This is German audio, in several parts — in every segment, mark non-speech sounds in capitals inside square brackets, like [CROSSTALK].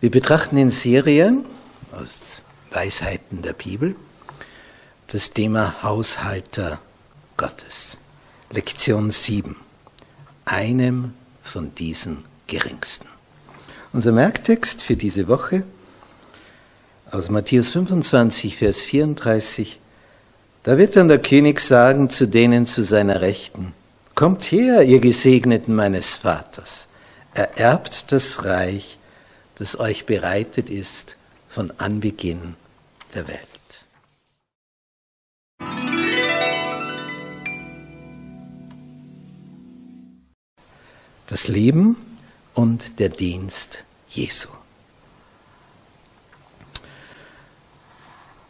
Wir betrachten in Serien aus Weisheiten der Bibel das Thema Haushalter Gottes. Lektion 7. Einem von diesen geringsten. Unser Merktext für diese Woche aus Matthäus 25, Vers 34. Da wird dann der König sagen zu denen zu seiner Rechten, Kommt her, ihr Gesegneten meines Vaters, ererbt das Reich, das euch bereitet ist von Anbeginn der Welt. Das Leben und der Dienst Jesu.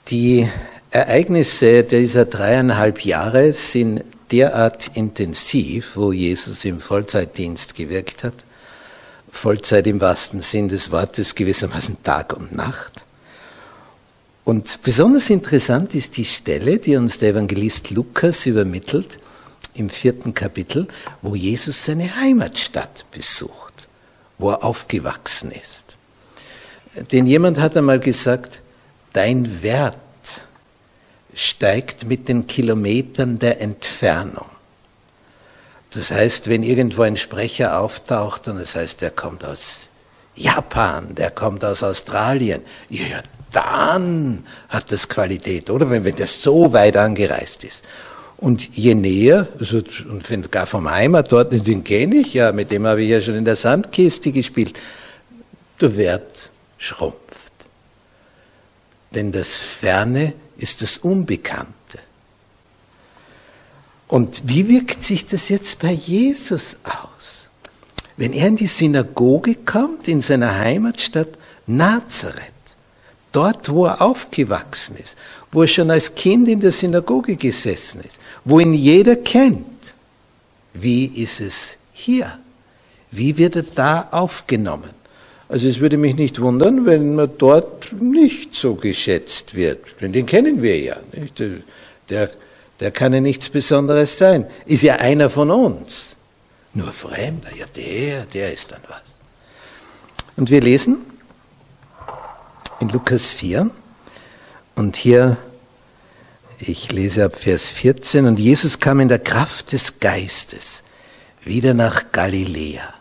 Die Ereignisse dieser dreieinhalb Jahre sind derart intensiv, wo Jesus im Vollzeitdienst gewirkt hat, Vollzeit im wahrsten Sinn des Wortes, gewissermaßen Tag und Nacht. Und besonders interessant ist die Stelle, die uns der Evangelist Lukas übermittelt, im vierten Kapitel, wo Jesus seine Heimatstadt besucht, wo er aufgewachsen ist. Denn jemand hat einmal gesagt, dein Wert steigt mit den Kilometern der Entfernung. Das heißt, wenn irgendwo ein Sprecher auftaucht und es das heißt, der kommt aus Japan, der kommt aus Australien, ja, dann hat das Qualität, oder? Wenn, wenn der so weit angereist ist. Und je näher, also, und wenn gar vom Heimat dort, den kenne ich ja, mit dem habe ich ja schon in der Sandkiste gespielt, der Wert schrumpft. Denn das Ferne ist das Unbekannte. Und wie wirkt sich das jetzt bei Jesus aus? Wenn er in die Synagoge kommt, in seiner Heimatstadt Nazareth, dort wo er aufgewachsen ist, wo er schon als Kind in der Synagoge gesessen ist, wo ihn jeder kennt, wie ist es hier? Wie wird er da aufgenommen? Also es würde mich nicht wundern, wenn man dort nicht so geschätzt wird, denn den kennen wir ja. Nicht? Der, der kann ja nichts Besonderes sein. Ist ja einer von uns. Nur Fremder, ja der, der ist dann was. Und wir lesen in Lukas 4 und hier, ich lese ab Vers 14, und Jesus kam in der Kraft des Geistes wieder nach Galiläa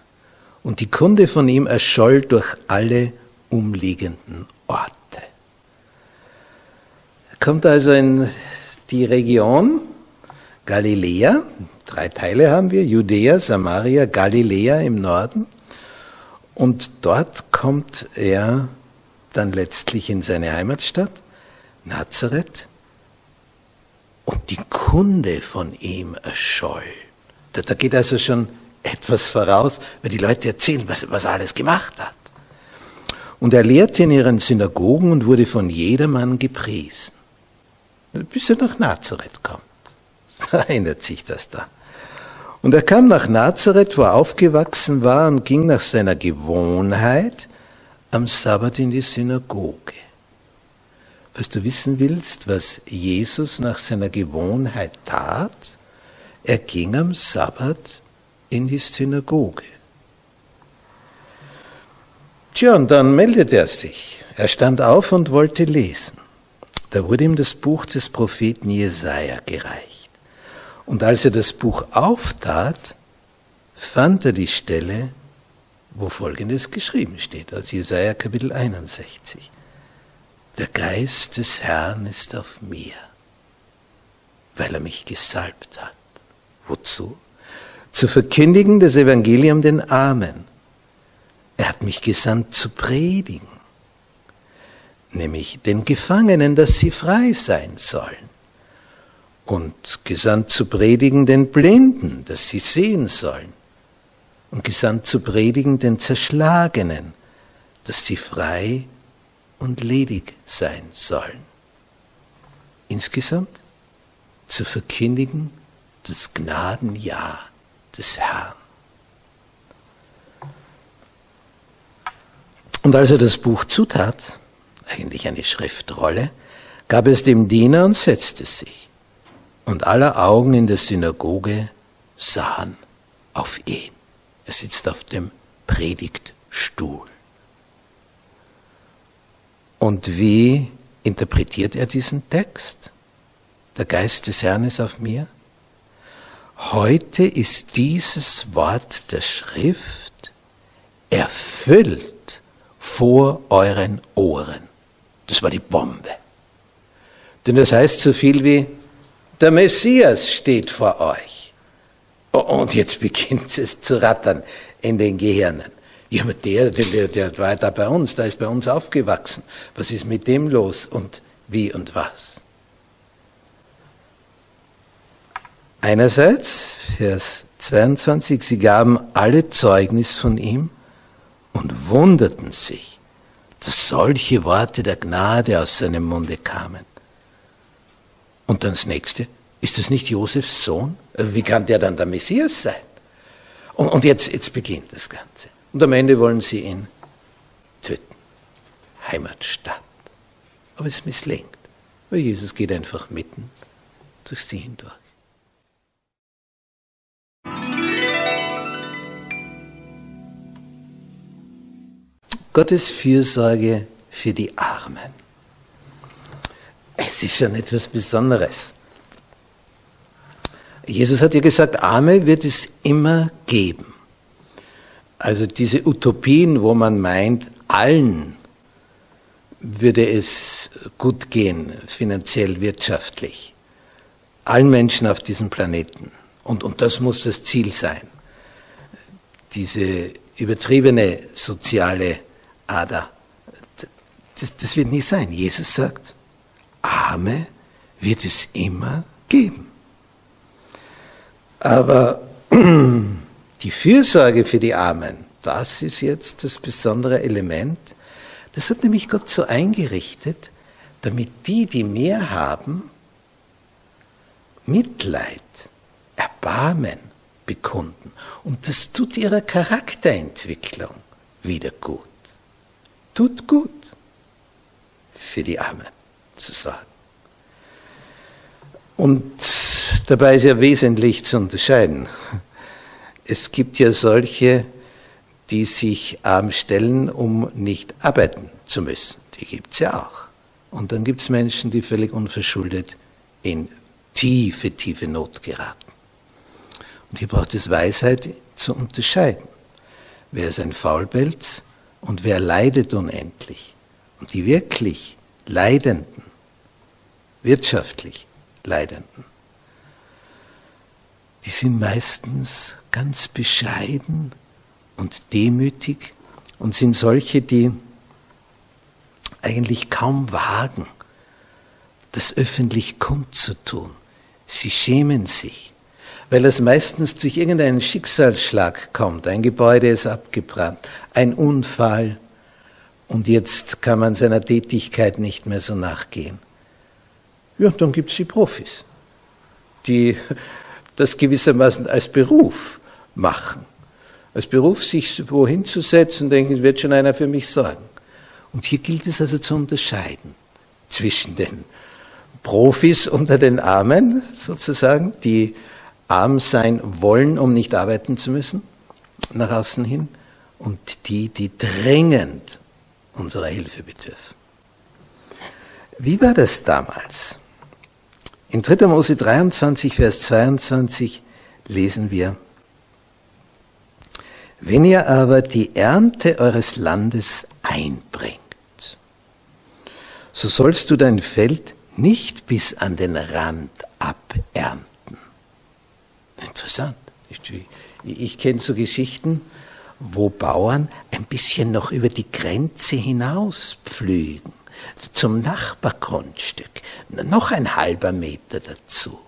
und die Kunde von ihm erscholl durch alle umliegenden Orte. Er kommt also in die Region Galiläa, drei Teile haben wir, Judäa, Samaria, Galiläa im Norden. Und dort kommt er dann letztlich in seine Heimatstadt, Nazareth. Und die Kunde von ihm erscholl. Da, da geht also schon etwas voraus, weil die Leute erzählen, was, was er alles gemacht hat. Und er lehrte in ihren Synagogen und wurde von jedermann gepriesen bis er nach Nazareth kommt. [LAUGHS] So erinnert sich das da. Und er kam nach Nazareth, wo er aufgewachsen war, und ging nach seiner Gewohnheit am Sabbat in die Synagoge. Was du wissen willst, was Jesus nach seiner Gewohnheit tat, er ging am Sabbat in die Synagoge. Tja, und dann meldet er sich. Er stand auf und wollte lesen. Da wurde ihm das Buch des Propheten Jesaja gereicht. Und als er das Buch auftat, fand er die Stelle, wo Folgendes geschrieben steht, aus Jesaja Kapitel 61. Der Geist des Herrn ist auf mir, weil er mich gesalbt hat. Wozu? Zu verkündigen das Evangelium den Armen. Er hat mich gesandt zu predigen, nämlich den Gefangenen, dass sie frei sein sollen. Und gesandt zu predigen den Blinden, dass sie sehen sollen und gesandt zu predigen den Zerschlagenen, dass sie frei und ledig sein sollen. Insgesamt zu verkündigen das Gnadenjahr des Herrn. Und als er das Buch zutat, eigentlich eine Schriftrolle, gab es dem Diener und setzte sich. Und aller Augen in der Synagoge sahen auf ihn. Er sitzt auf dem Predigtstuhl. Und wie interpretiert er diesen Text? Der Geist des Herrn ist auf mir. Heute ist dieses Wort der Schrift erfüllt vor euren Ohren. Das war die Bombe. Denn das heißt so viel wie, der Messias steht vor euch. Und jetzt [LAUGHS] beginnt es zu rattern in den Gehirnen. Ja, aber der, der, der war da bei uns, da ist bei uns aufgewachsen. Was ist mit dem los und wie und was? Einerseits, Vers 22, sie gaben alle Zeugnis von ihm und wunderten sich, dass solche Worte der Gnade aus seinem Munde kamen. Und dann das nächste, ist das nicht Josefs Sohn? Wie kann der dann der Messias sein? Und, und jetzt, jetzt beginnt das Ganze. Und am Ende wollen sie ihn töten. Heimatstadt. Aber es misslingt, weil Jesus geht einfach mitten durch sie hindurch. Gottes Fürsorge für die Armen. Es ist schon etwas Besonderes. Jesus hat ja gesagt, Arme wird es immer geben. Also diese Utopien, wo man meint, allen würde es gut gehen, finanziell, wirtschaftlich. Allen Menschen auf diesem Planeten. Und, und das muss das Ziel sein. Diese übertriebene soziale Ader. Das, das wird nie sein. Jesus sagt, Arme wird es immer geben. Aber [CLEARS THROAT] die Fürsorge für die Armen, das ist jetzt das besondere Element. Das hat nämlich Gott so eingerichtet, damit die, die mehr haben, Mitleid, Erbarmen bekunden. Und das tut ihrer Charakterentwicklung wieder gut. Tut gut für die Armen zu sagen. Und dabei ist ja wesentlich zu unterscheiden. Es gibt ja solche, die sich arm stellen, um nicht arbeiten zu müssen. Die gibt es ja auch. Und dann gibt es Menschen, die völlig unverschuldet in tiefe, tiefe Not geraten. Und hier braucht es Weisheit zu unterscheiden. Wer ist ein Faulpelz und wer leidet unendlich? Und die wirklich Leidenden, wirtschaftlich Leidenden. Die sind meistens ganz bescheiden und demütig und sind solche, die eigentlich kaum wagen, das öffentlich kundzutun. Sie schämen sich, weil es meistens durch irgendeinen Schicksalsschlag kommt. Ein Gebäude ist abgebrannt, ein Unfall und jetzt kann man seiner Tätigkeit nicht mehr so nachgehen. Ja, und dann gibt es die Profis, die das gewissermaßen als Beruf machen. Als Beruf sich wohin zu setzen, denken, es wird schon einer für mich sorgen. Und hier gilt es also zu unterscheiden zwischen den Profis unter den Armen, sozusagen, die arm sein wollen, um nicht arbeiten zu müssen, nach außen hin, und die, die drängend unserer Hilfe bedürfen. Wie war das damals? In 3. Mose 23, Vers 22 lesen wir, Wenn ihr aber die Ernte eures Landes einbringt, so sollst du dein Feld nicht bis an den Rand abernten. Interessant. Ich, ich kenne so Geschichten, wo Bauern ein bisschen noch über die Grenze hinaus pflügen, zum Nachbargrundstück, noch ein halber Meter dazu.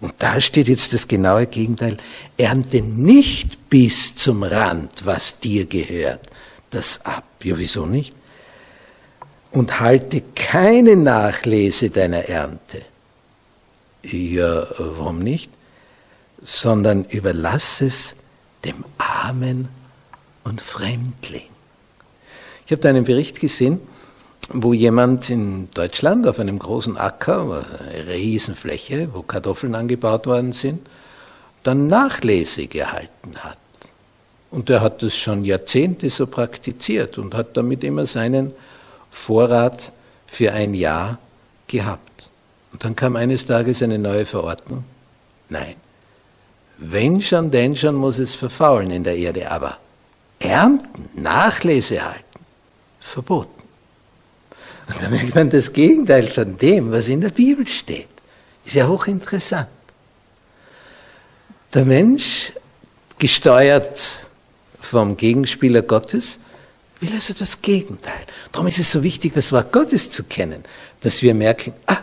Und da steht jetzt das genaue Gegenteil. Ernte nicht bis zum Rand, was dir gehört, das ab. Ja, wieso nicht? Und halte keine Nachlese deiner Ernte. Ja, warum nicht? Sondern überlass es dem Armen und Fremdling. Ich habe da einen Bericht gesehen, wo jemand in Deutschland auf einem großen Acker, eine Riesenfläche, wo Kartoffeln angebaut worden sind, dann Nachlese gehalten hat. Und er hat das schon Jahrzehnte so praktiziert und hat damit immer seinen Vorrat für ein Jahr gehabt. Und dann kam eines Tages eine neue Verordnung. Nein, wenn schon, denn schon muss es verfaulen in der Erde, aber ernten, Nachlese halten, verboten. Und dann merkt man das Gegenteil von dem, was in der Bibel steht. Ist ja hochinteressant. Der Mensch, gesteuert vom Gegenspieler Gottes, will also das Gegenteil. Darum ist es so wichtig, das Wort Gottes zu kennen, dass wir merken, ah,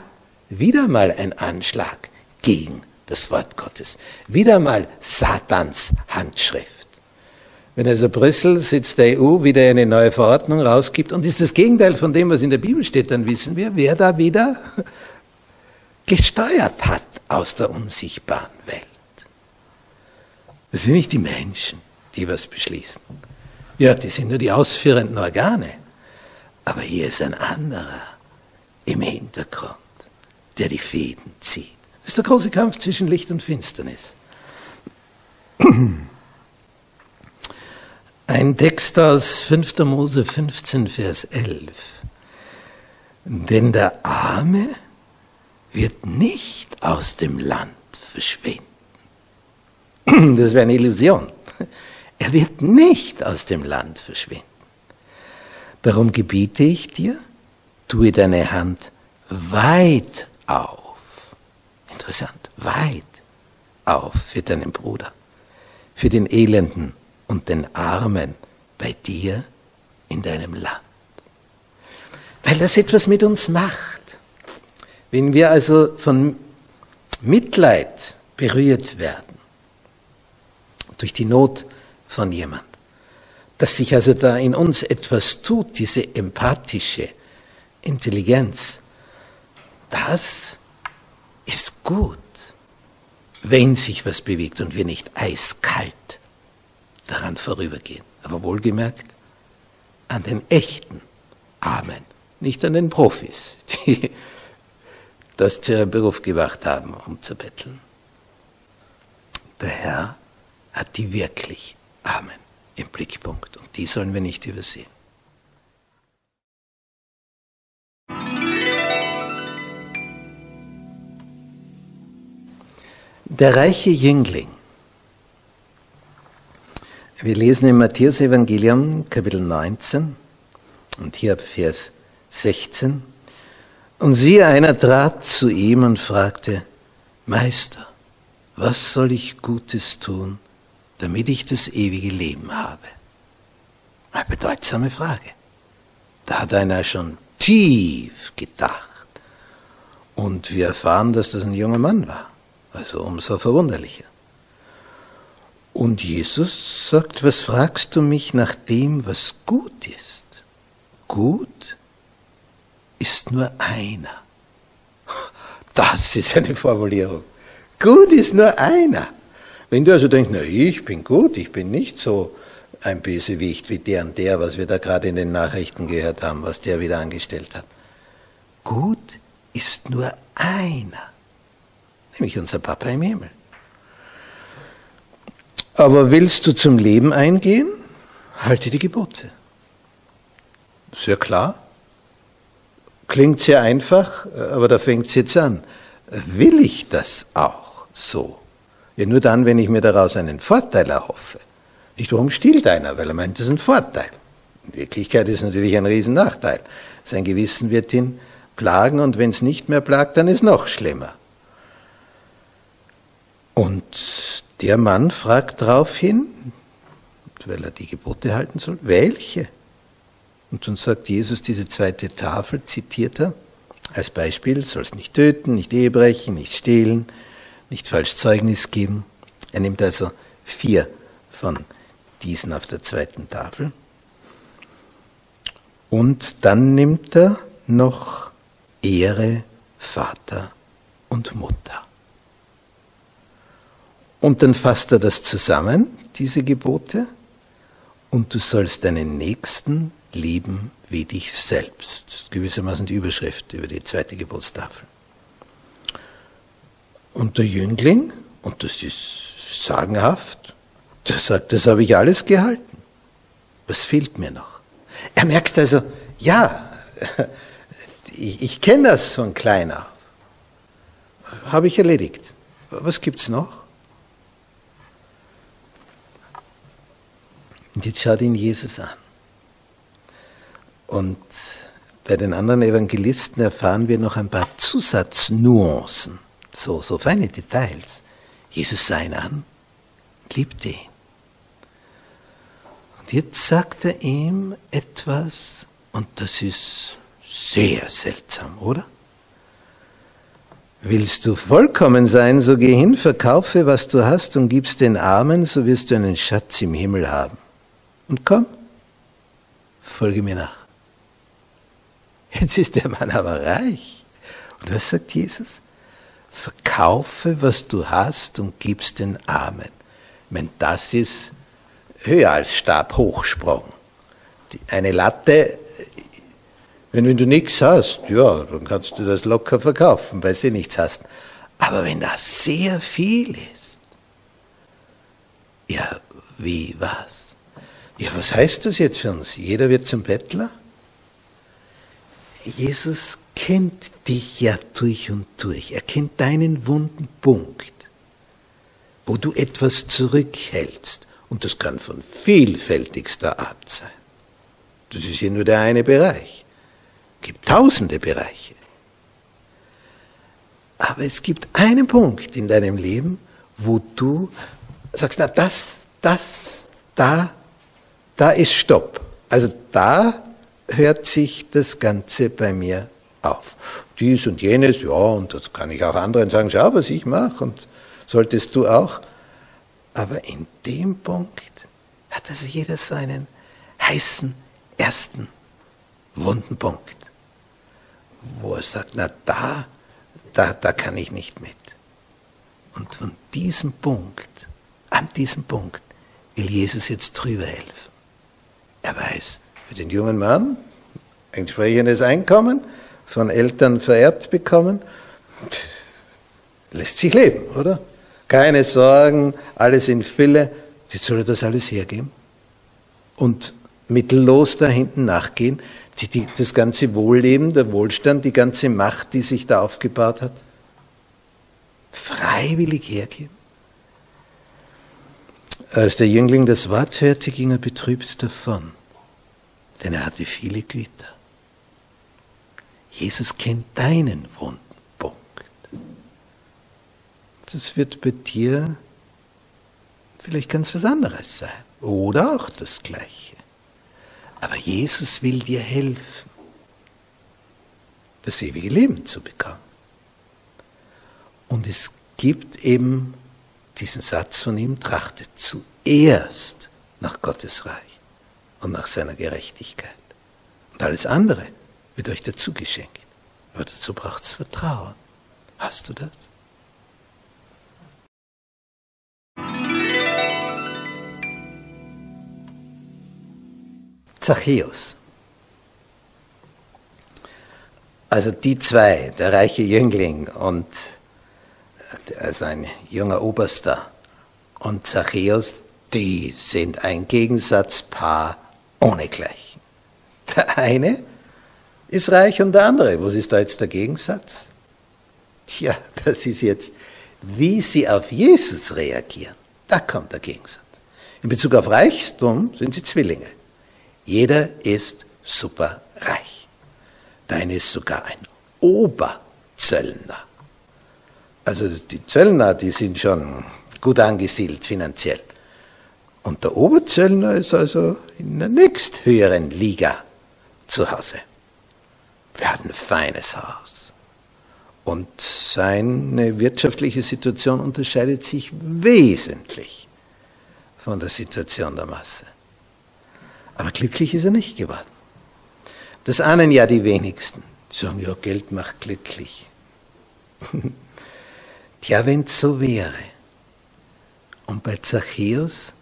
wieder mal ein Anschlag gegen das Wort Gottes. Wieder mal Satans Handschrift. Wenn also Brüssel sitzt der EU wieder eine neue Verordnung rausgibt und ist das Gegenteil von dem, was in der Bibel steht, dann wissen wir, wer da wieder [LAUGHS] gesteuert hat aus der unsichtbaren Welt. Das sind nicht die Menschen, die was beschließen. Ja, die sind nur die ausführenden Organe. Aber hier ist ein anderer im Hintergrund, der die Fäden zieht. Das ist der große Kampf zwischen Licht und Finsternis. [CLEARS THROAT] Ein Text aus 5. Mose 15, Vers 11. Denn der Arme wird nicht aus dem Land verschwinden. [CLEARS THROAT] Das wäre eine Illusion. Er wird nicht aus dem Land verschwinden. Darum gebiete ich dir, tue deine Hand weit auf. Interessant, weit auf für deinen Bruder, für den Elenden und den Armen bei dir in deinem Land. Weil das etwas mit uns macht. Wenn wir also von Mitleid berührt werden, durch die Not von jemand, dass sich also da in uns etwas tut, diese empathische Intelligenz, das gut, wenn sich was bewegt und wir nicht eiskalt daran vorübergehen. Aber wohlgemerkt an den echten Armen, nicht an den Profis, [LAUGHS] die das zu ihrem Beruf gemacht haben, um zu betteln. Der Herr hat die wirklich Armen im Blickpunkt und die sollen wir nicht übersehen. Der reiche Jüngling wir lesen im Matthäus-Evangelium, Kapitel 19, und hier ab Vers 16. Und siehe, einer trat zu ihm und fragte, Meister, was soll ich Gutes tun, damit ich das ewige Leben habe? Eine bedeutsame Frage. Da hat einer schon tief gedacht. Und wir erfahren, dass das ein junger Mann war. Also umso verwunderlicher. Und Jesus sagt, was fragst du mich nach dem, was gut ist? Gut ist nur einer. Das ist eine Formulierung. Gut ist nur einer. Wenn du also denkst, na, ich bin gut, ich bin nicht so ein Bösewicht wie der und der, was wir da gerade in den Nachrichten gehört haben, was der wieder angestellt hat. Gut ist nur einer, nämlich unser Papa im Himmel. Aber willst du zum Leben eingehen? Halte die Gebote. Sehr klar. Klingt sehr einfach, aber da fängt es jetzt an. Will ich das auch so? Ja, nur dann, wenn ich mir daraus einen Vorteil erhoffe. Nicht warum stiehlt einer? Weil er meint, das ist ein Vorteil. In Wirklichkeit ist es natürlich ein Riesennachteil. Sein Gewissen wird ihn plagen und wenn es nicht mehr plagt, dann ist es noch schlimmer. Und der Mann fragt daraufhin, weil er die Gebote halten soll, welche? Und dann sagt Jesus diese zweite Tafel, zitiert er, als Beispiel, sollst nicht töten, nicht Ehe brechen, nicht stehlen, nicht falsch Zeugnis geben. Er nimmt also vier von diesen auf der zweiten Tafel. Und dann nimmt er noch Ehre Vater und Mutter. Und dann fasst er das zusammen, diese Gebote, und du sollst deinen Nächsten lieben wie dich selbst. Das ist gewissermaßen die Überschrift über die zweite Geburtstafel. Und der Jüngling, und das ist sagenhaft, der sagt, das habe ich alles gehalten. Was fehlt mir noch? Er merkt also, ja, [LAUGHS] ich, ich kenne das von klein auf. Habe ich erledigt. Was gibt es noch? Und jetzt schaut ihn Jesus an. Und bei den anderen Evangelisten erfahren wir noch ein paar Zusatznuancen, so, so feine Details. Jesus sah ihn an, liebte ihn. Und jetzt sagt er ihm etwas, und das ist sehr seltsam, oder? Willst du vollkommen sein, so geh hin, verkaufe, was du hast und gib's den Armen, so wirst du einen Schatz im Himmel haben. Und komm, folge mir nach. Jetzt ist der Mann aber reich. Und was sagt Jesus? Verkaufe, was du hast und gib's den Armen. Ich meine, das ist höher als Stabhochsprung. Eine Latte, wenn, wenn du nichts hast, ja, dann kannst du das locker verkaufen, weil du nichts hast. Aber wenn das sehr viel ist, ja, wie was? Ja, was heißt das jetzt für uns? Jeder wird zum Bettler? Jesus kennt dich ja durch und durch. Er kennt deinen wunden Punkt, wo du etwas zurückhältst. Und das kann von vielfältigster Art sein. Das ist hier nur der eine Bereich. Es gibt tausende Bereiche. Aber es gibt einen Punkt in deinem Leben, wo du sagst, na das, das, da, da ist Stopp. Also da hört sich das Ganze bei mir auf. Dies und jenes, ja, und das kann ich auch anderen sagen, schau, was ich mache, und solltest du auch. Aber in dem Punkt hat also jeder so einen heißen ersten wunden Punkt, wo er sagt, na da, da, da kann ich nicht mit. Und von diesem Punkt, an diesem Punkt, will Jesus jetzt drüber helfen. Er weiß, für den jungen Mann entsprechendes Einkommen von Eltern vererbt bekommen, lässt sich leben, oder? Keine Sorgen, alles in Fülle. Jetzt soll er das alles hergeben und mittellos da hinten nachgehen. Die, die, das ganze Wohlleben, der Wohlstand, die ganze Macht, die sich da aufgebaut hat, freiwillig hergeben. Als der Jüngling das Wort hörte, ging er betrübt davon denn er hatte viele Güter. Jesus kennt deinen wunden Punkt. Das wird bei dir vielleicht ganz was anderes sein oder auch das Gleiche. Aber Jesus will dir helfen, das ewige Leben zu bekommen. Und es gibt eben diesen Satz von ihm, trachtet zuerst nach Gottes Reich und nach seiner Gerechtigkeit. Und alles andere wird euch dazu geschenkt. Aber dazu braucht es Vertrauen. Hast du das? Zachäus. Also die zwei, der reiche Jüngling und also ein junger Oberster und Zachäus, die sind ein Gegensatzpaar ohnegleichen. Der eine ist reich und der andere. Was ist da jetzt der Gegensatz? Tja, das ist jetzt, wie sie auf Jesus reagieren. Da kommt der Gegensatz. In Bezug auf Reichtum sind sie Zwillinge. Jeder ist superreich. Der eine ist sogar ein Oberzöllner. Also die Zöllner, die sind schon gut angesiedelt finanziell. Und der Oberzöllner ist also in der nächsthöheren Liga zu Hause. Er hat ein feines Haus. Und seine wirtschaftliche Situation unterscheidet sich wesentlich von der Situation der Masse. Aber glücklich ist er nicht geworden. Das ahnen ja die wenigsten. Sie sagen, ja, Geld macht glücklich. [LAUGHS] Tja, wenn es so wäre. Und bei Zachäus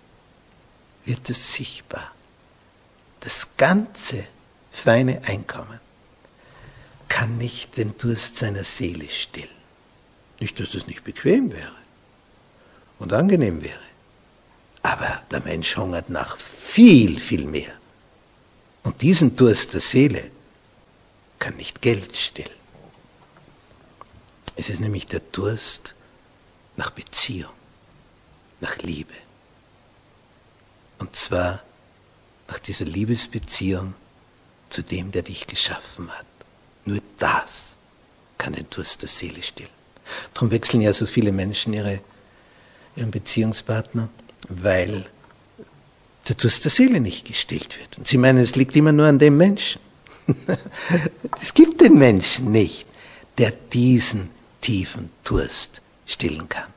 wird es sichtbar. Das ganze feine Einkommen kann nicht den Durst seiner Seele stillen. Nicht, dass es nicht bequem wäre und angenehm wäre. Aber der Mensch hungert nach viel, viel mehr. Und diesen Durst der Seele kann nicht Geld stillen. Es ist nämlich der Durst nach Beziehung, nach Liebe. Und zwar nach dieser Liebesbeziehung zu dem, der dich geschaffen hat. Nur das kann den Durst der Seele stillen. Darum wechseln ja so viele Menschen ihre, ihren Beziehungspartner, weil der Durst der Seele nicht gestillt wird. Und sie meinen, es liegt immer nur an dem Menschen. [LAUGHS] es gibt den Menschen nicht, der diesen tiefen Durst stillen kann.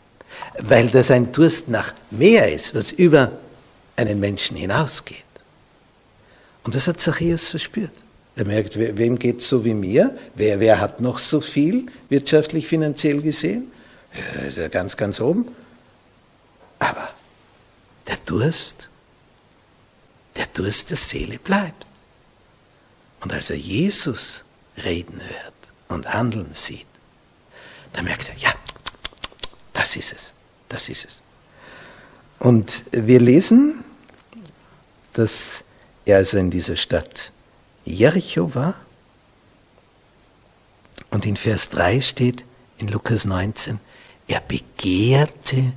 Weil das ein Durst nach mehr ist, was über einen Menschen hinausgeht. Und das hat Zachäus verspürt. Er merkt, wem geht es so wie mir? Wer, wer hat noch so viel wirtschaftlich, finanziell gesehen? Er ist ja ganz, ganz oben. Aber der Durst, der Durst der Seele bleibt. Und als er Jesus reden hört und handeln sieht, da merkt er, ja, das ist es, das ist es. Und wir lesen, dass er also in dieser Stadt Jericho war. Und in Vers 3 steht in Lukas 19, er begehrte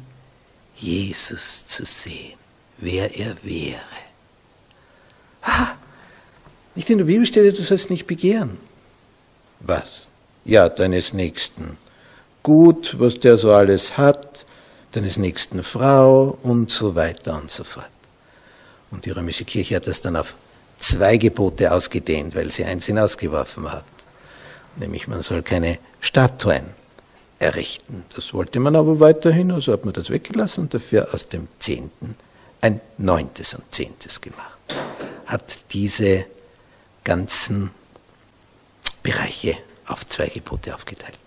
Jesus zu sehen, wer er wäre. Ah, nicht in der Bibel steht, du sollst nicht begehren. Was? Ja, deines Nächsten. Gut, was der so alles hat, deines Nächsten Frau und so weiter und so fort. Und die römische Kirche hat das dann auf zwei Gebote ausgedehnt, weil sie eins hinausgeworfen hat. Nämlich man soll keine Statuen errichten. Das wollte man aber weiterhin, also hat man das weggelassen und dafür aus dem Zehnten ein Neuntes und Zehntes gemacht. Hat diese ganzen Bereiche auf zwei Gebote aufgeteilt.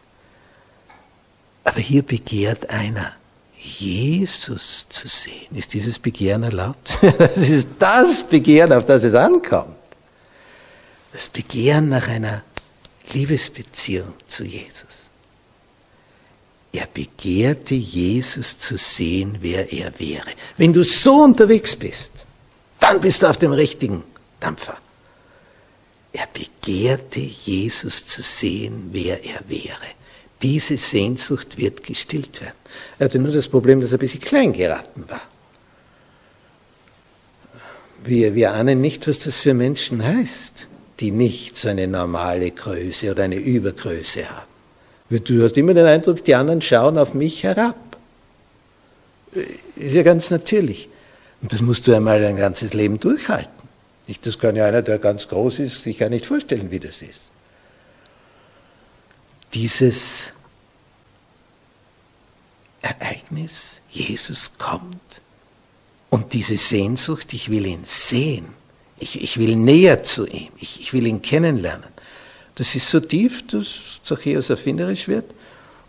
Aber hier begehrt einer, Jesus zu sehen. Ist dieses Begehren erlaubt? [LAUGHS] Das ist das Begehren, auf das es ankommt. Das Begehren nach einer Liebesbeziehung zu Jesus. Er begehrte Jesus zu sehen, wer er wäre. Wenn du so unterwegs bist, dann bist du auf dem richtigen Dampfer. Er begehrte Jesus zu sehen, wer er wäre. Diese Sehnsucht wird gestillt werden. Er hatte nur das Problem, dass er ein bisschen klein geraten war. Wir, wir ahnen nicht, was das für Menschen heißt, die nicht so eine normale Größe oder eine Übergröße haben. Du hast immer den Eindruck, die anderen schauen auf mich herab. Ist ja ganz natürlich. Und das musst du einmal ein ganzes Leben durchhalten. Das kann ja einer, der ganz groß ist, sich ja nicht vorstellen, wie das ist dieses Ereignis, Jesus kommt und diese Sehnsucht, ich will ihn sehen, ich, ich will näher zu ihm, ich, ich will ihn kennenlernen. Das ist so tief, dass Zachäus erfinderisch wird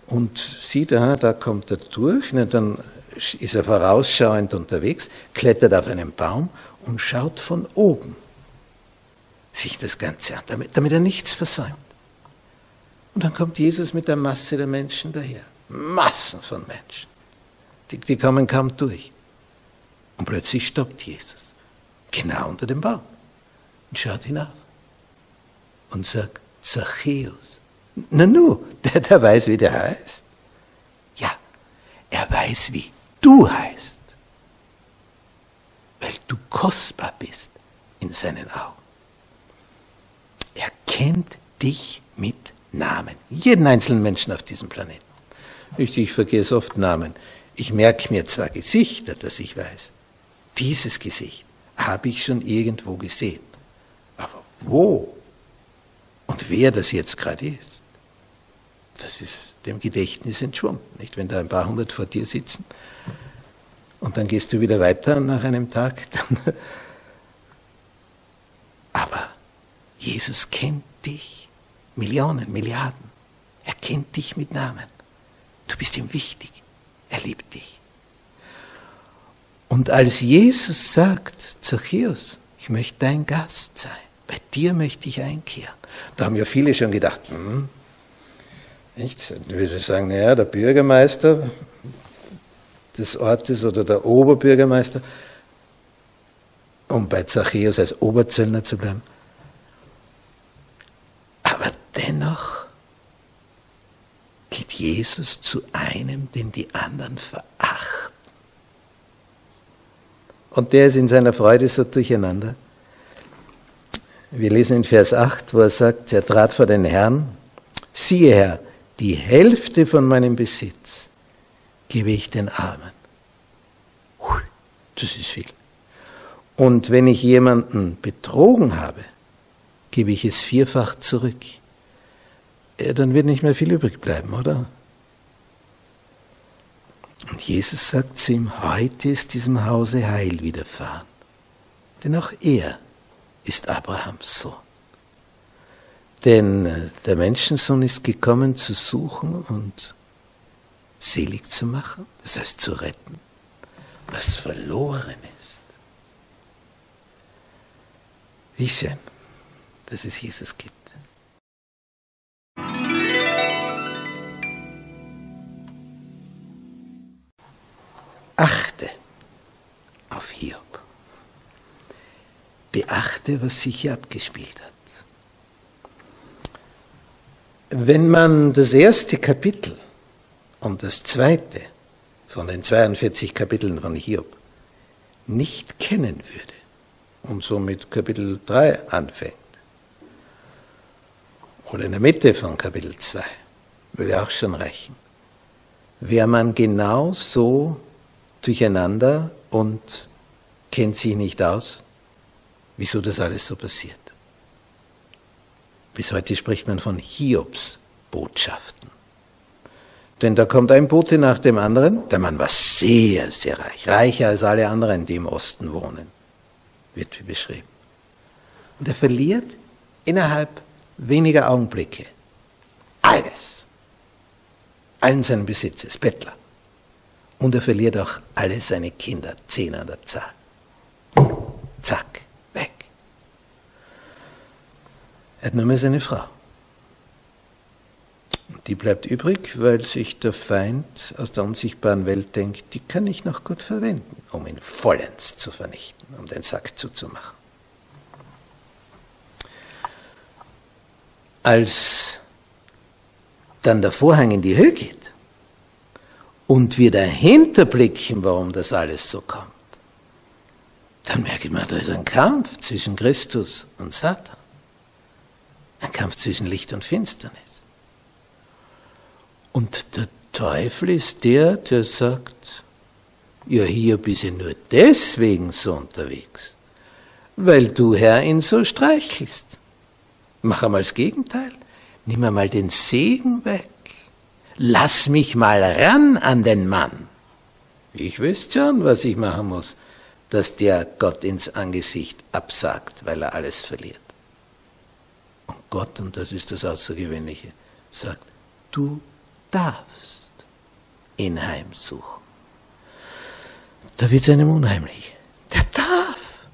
und sieht, aha, da kommt er durch, und dann ist er vorausschauend unterwegs, klettert auf einen Baum und schaut von oben sich das Ganze an, damit, damit er nichts versäumt. Und dann kommt Jesus mit der Masse der Menschen daher. Massen von Menschen. Die, die kommen kaum durch. Und plötzlich stoppt Jesus. Genau unter dem Baum. Und schaut hinauf. Und sagt, Zachäus. Na nu, der, der weiß, wie der heißt. Ja, er weiß, wie du heißt. weil du kostbar bist in seinen Augen. Er kennt dich mit Namen. Jeden einzelnen Menschen auf diesem Planeten. Ich, ich vergesse oft Namen. Ich merke mir zwar Gesichter, dass ich weiß, dieses Gesicht habe ich schon irgendwo gesehen. Aber wo und wer das jetzt gerade ist, das ist dem Gedächtnis entschwunden. Nicht, wenn da ein paar hundert vor dir sitzen und dann gehst du wieder weiter nach einem Tag. [LAUGHS] Aber Jesus kennt dich. Millionen, Milliarden. Er kennt dich mit Namen. Du bist ihm wichtig. Er liebt dich. Und als Jesus sagt, Zachäus, ich möchte dein Gast sein, bei dir möchte ich einkehren, da haben ja viele schon gedacht, hm, nicht? Ich würde sagen, naja, der Bürgermeister des Ortes oder der Oberbürgermeister, um bei Zachäus als Oberzöllner zu bleiben. Aber dennoch geht Jesus zu einem, den die anderen verachten. Und der ist in seiner Freude so durcheinander. Wir lesen in Vers 8, wo er sagt, er trat vor den Herrn, siehe Herr, die Hälfte von meinem Besitz gebe ich den Armen. Das ist viel. Und wenn ich jemanden betrogen habe, gebe ich es vierfach zurück. Ja, dann wird nicht mehr viel übrig bleiben, oder? Und Jesus sagt zu ihm, heute ist diesem Hause Heil widerfahren. Denn auch er ist Abrahams Sohn. Denn äh, der Menschensohn ist gekommen zu suchen und selig zu machen, das heißt zu retten, was verloren ist. Wie schön, dass es Jesus gibt. Beachte, was sich hier abgespielt hat. Wenn man das erste Kapitel und das zweite von den 42 Kapiteln von Hiob nicht kennen würde und somit Kapitel 3 anfängt, oder in der Mitte von Kapitel 2, würde auch schon reichen, wäre man genau so durcheinander und kennt sich nicht aus, wieso das alles so passiert. Bis heute spricht man von Hiobs Botschaften. Denn da kommt ein Bote nach dem anderen. Der Mann war sehr, sehr reich, reicher als alle anderen, die im Osten wohnen, wird wie beschrieben. Und er verliert innerhalb weniger Augenblicke alles, allen seinen Besitzes, Bettler. Und er verliert auch alle seine Kinder, zehn an der Zahl. Zack. Er hat nur mehr seine Frau. Und die bleibt übrig, weil sich der Feind aus der unsichtbaren Welt denkt, die kann ich noch gut verwenden, um ihn vollends zu vernichten, um den Sack zuzumachen. Als dann der Vorhang in die Höhe geht und wir dahinter blicken, warum das alles so kommt, dann merkt man, da ist ein Kampf zwischen Christus und Satan. Ein Kampf zwischen Licht und Finsternis. Und der Teufel ist der, der sagt, ja, hier bist du nur deswegen so unterwegs, weil du, Herr, ihn so streichelst. Mach einmal das Gegenteil. Nimm einmal den Segen weg. Lass mich mal ran an den Mann. Ich wüsste schon, was ich machen muss, dass der Gott ins Angesicht absagt, weil er alles verliert. Gott, und das ist das Außergewöhnliche, sagt, du darfst ihn heimsuchen. Da wird es einem unheimlich. Der darf.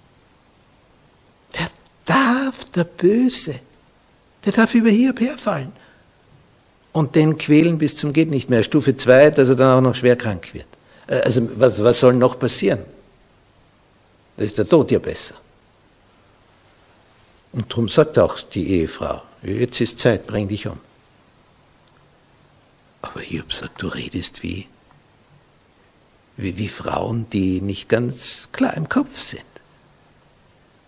Der darf, der Böse. Der darf über Hiob herfallen. Und den quälen bis zum geht nicht mehr. Stufe 2, dass er dann auch noch schwer krank wird. Äh, also was, was soll noch passieren? Da ist der Tod ja besser. Und darum sagt auch die Ehefrau, jetzt ist Zeit, bring dich um. Aber Hiob sagt, du redest wie, wie, wie Frauen, die nicht ganz klar im Kopf sind.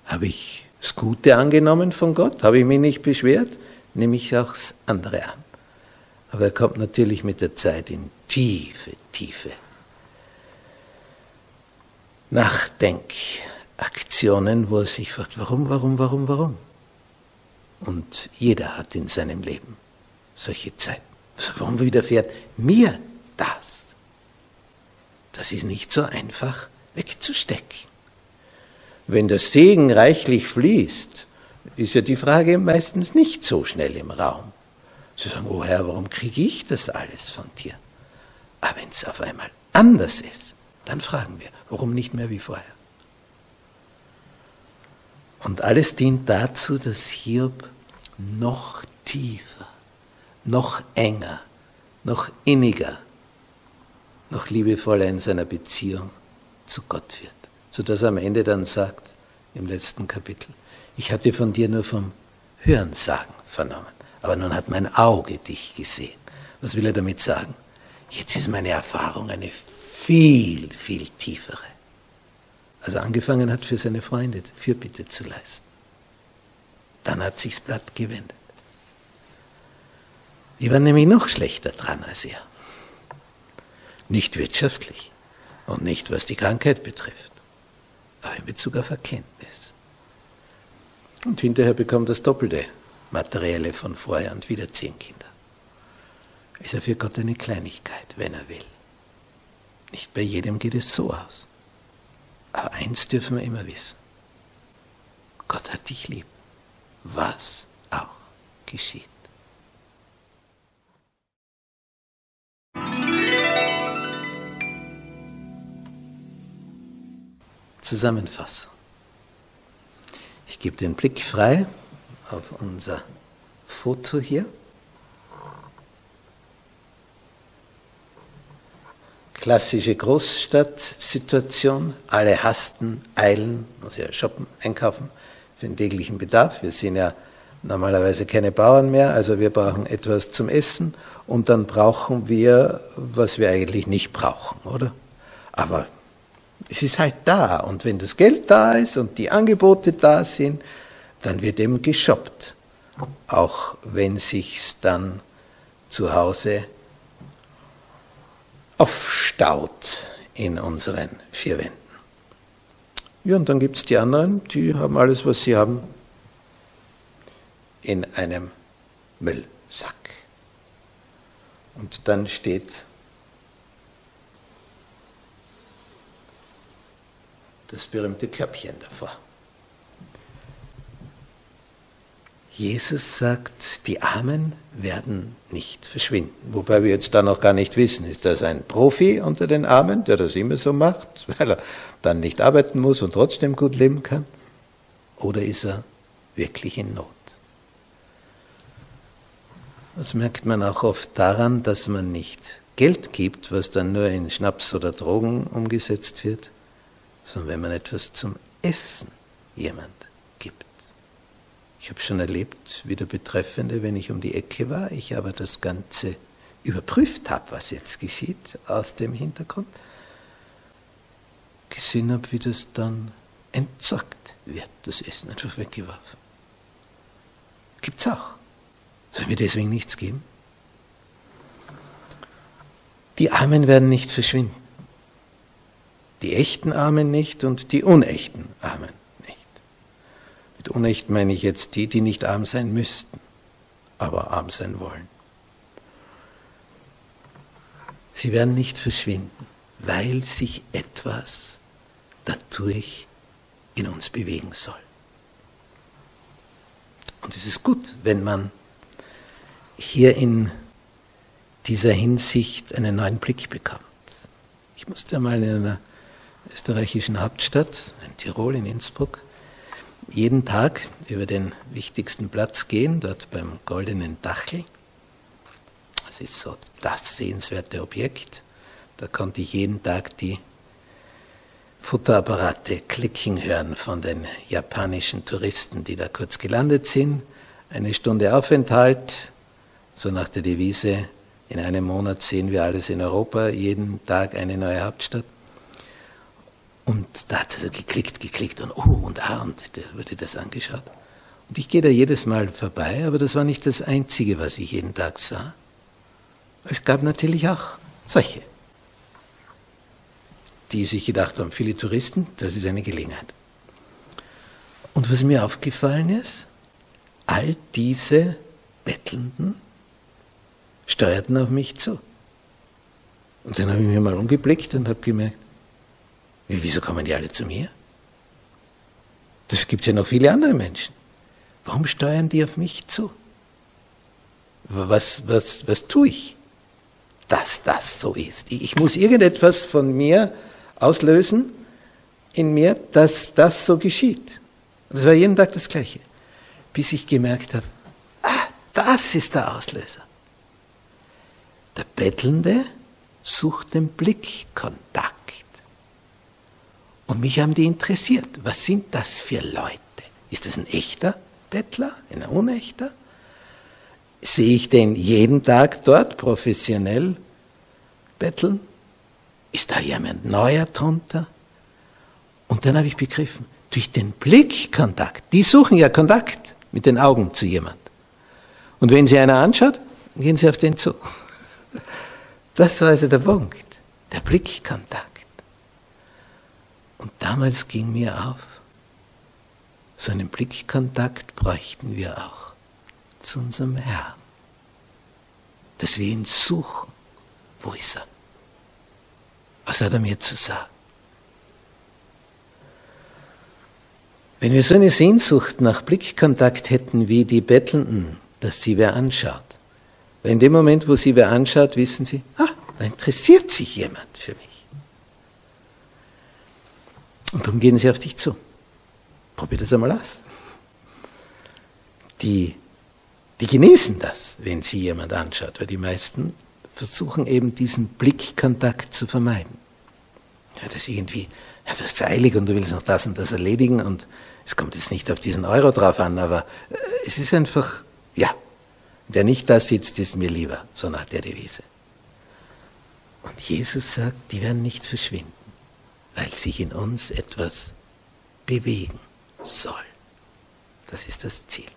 Habe ich das Gute angenommen von Gott? Habe ich mich nicht beschwert? Nehme ich auch das andere an. Aber er kommt natürlich mit der Zeit in tiefe, tiefe Nachdenkaktionen, wo er sich fragt, warum, warum, warum, warum? Und jeder hat in seinem Leben solche Zeiten. Also warum widerfährt mir das? Das ist nicht so einfach wegzustecken. Wenn der Segen reichlich fließt, ist ja die Frage meistens nicht so schnell im Raum. Sie sagen, oh Herr, warum kriege ich das alles von dir? Aber wenn es auf einmal anders ist, dann fragen wir, warum nicht mehr wie vorher? Und alles dient dazu, dass Hiob noch tiefer, noch enger, noch inniger, noch liebevoller in seiner Beziehung zu Gott wird. Sodass er am Ende dann sagt, im letzten Kapitel, ich hatte von dir nur vom Hörensagen vernommen, aber nun hat mein Auge dich gesehen. Was will er damit sagen? Jetzt ist meine Erfahrung eine viel, viel tiefere. Also angefangen hat für seine Freunde Fürbitte zu leisten. Dann hat sich's Blatt gewendet. Die waren nämlich noch schlechter dran als er. Nicht wirtschaftlich und nicht was die Krankheit betrifft, aber in Bezug auf Erkenntnis. Und hinterher bekommt das Doppelte Materielle von vorher und wieder zehn Kinder. Ist ja für Gott eine Kleinigkeit, wenn er will. Nicht bei jedem geht es so aus. Aber eins dürfen wir immer wissen. Gott hat dich lieb, was auch geschieht. Zusammenfassung. Ich gebe den Blick frei auf unser Foto hier. Klassische Großstadtsituation. Alle hasten, eilen, muss ja shoppen, einkaufen für den täglichen Bedarf. Wir sind ja normalerweise keine Bauern mehr, also wir brauchen etwas zum Essen und dann brauchen wir, was wir eigentlich nicht brauchen, oder? Aber es ist halt da und wenn das Geld da ist und die Angebote da sind, dann wird eben geshoppt, auch wenn sich's dann zu Hause aufstaut in unseren vier Wänden. Ja, und dann gibt es die anderen, die haben alles, was sie haben, in einem Müllsack. Und dann steht das berühmte Körbchen davor. Jesus sagt, die Armen werden nicht verschwinden. Wobei wir jetzt da noch gar nicht wissen, ist das ein Profi unter den Armen, der das immer so macht, [LAUGHS] weil er dann nicht arbeiten muss und trotzdem gut leben kann? Oder ist er wirklich in Not? Das merkt man auch oft daran, dass man nicht Geld gibt, was dann nur in Schnaps oder Drogen umgesetzt wird, sondern wenn man etwas zum Essen jemand ich habe schon erlebt, wie der Betreffende, wenn ich um die Ecke war, ich aber das Ganze überprüft habe, was jetzt geschieht aus dem Hintergrund, gesehen habe, wie das dann entsorgt wird, das Essen einfach weggeworfen. Gibt's auch. Sollen wir deswegen nichts geben? Die Armen werden nicht verschwinden. Die echten Armen nicht und die unechten Armen mit Unrecht meine ich jetzt die, die nicht arm sein müssten, aber arm sein wollen. Sie werden nicht verschwinden, weil sich etwas dadurch in uns bewegen soll. Und es ist gut, wenn man hier in dieser Hinsicht einen neuen Blick bekommt. Ich musste einmal in einer österreichischen Hauptstadt, in Tirol, in Innsbruck, jeden Tag über den wichtigsten Platz gehen, dort beim Goldenen Dachel. Das ist so das sehenswerte Objekt. Da konnte ich jeden Tag die Futterapparate klicken hören von den japanischen Touristen, die da kurz gelandet sind. Eine Stunde Aufenthalt, so nach der Devise, in einem Monat sehen wir alles in Europa, jeden Tag eine neue Hauptstadt. Und da hat er geklickt, geklickt und oh und ah und da wurde das angeschaut. Und ich gehe da jedes Mal vorbei, aber das war nicht das Einzige, was ich jeden Tag sah. Es gab natürlich auch solche, die sich gedacht haben, viele Touristen, das ist eine Gelegenheit. Und was mir aufgefallen ist, all diese Bettelnden steuerten auf mich zu. Und dann habe ich mir mal umgeblickt und habe gemerkt, wieso kommen die alle zu mir? Das gibt ja noch viele andere Menschen. Warum steuern die auf mich zu? Was, was, was tue ich, dass das so ist? Ich muss irgendetwas von mir auslösen in mir, dass das so geschieht. Das war jeden Tag das Gleiche, bis ich gemerkt habe, ah, das ist der Auslöser. Der Bettelnde sucht den Blickkontakt. Und mich haben die interessiert. Was sind das für Leute? Ist das ein echter Bettler, ein unechter? Sehe ich den jeden Tag dort professionell betteln? Ist da jemand neuer drunter? Und dann habe ich begriffen, durch den Blickkontakt, die suchen ja Kontakt mit den Augen zu jemand. Und wenn sie einer anschaut, gehen sie auf den zu. [LAUGHS] Das war also der Punkt, der Blickkontakt. Und damals ging mir auf, so einen Blickkontakt bräuchten wir auch zu unserem Herrn. Dass wir ihn suchen. Wo ist er? Was hat er mir zu sagen? Wenn wir so eine Sehnsucht nach Blickkontakt hätten wie die Bettelnden, dass sie wer anschaut, weil in dem Moment, wo sie wer anschaut, wissen sie, ah, da interessiert sich jemand für mich. Und darum gehen sie auf dich zu. Probier das einmal aus. Die, die genießen das, wenn sie jemand anschaut, weil die meisten versuchen eben diesen Blickkontakt zu vermeiden. Ja, das ist irgendwie, ja, das ist eilig und du willst noch das und das erledigen und es kommt jetzt nicht auf diesen Euro drauf an, aber äh, es ist einfach, ja, der nicht da sitzt, ist mir lieber, so nach der Devise. Und Jesus sagt, die werden nicht verschwinden, weil sich in uns etwas bewegen soll. Das ist das Ziel.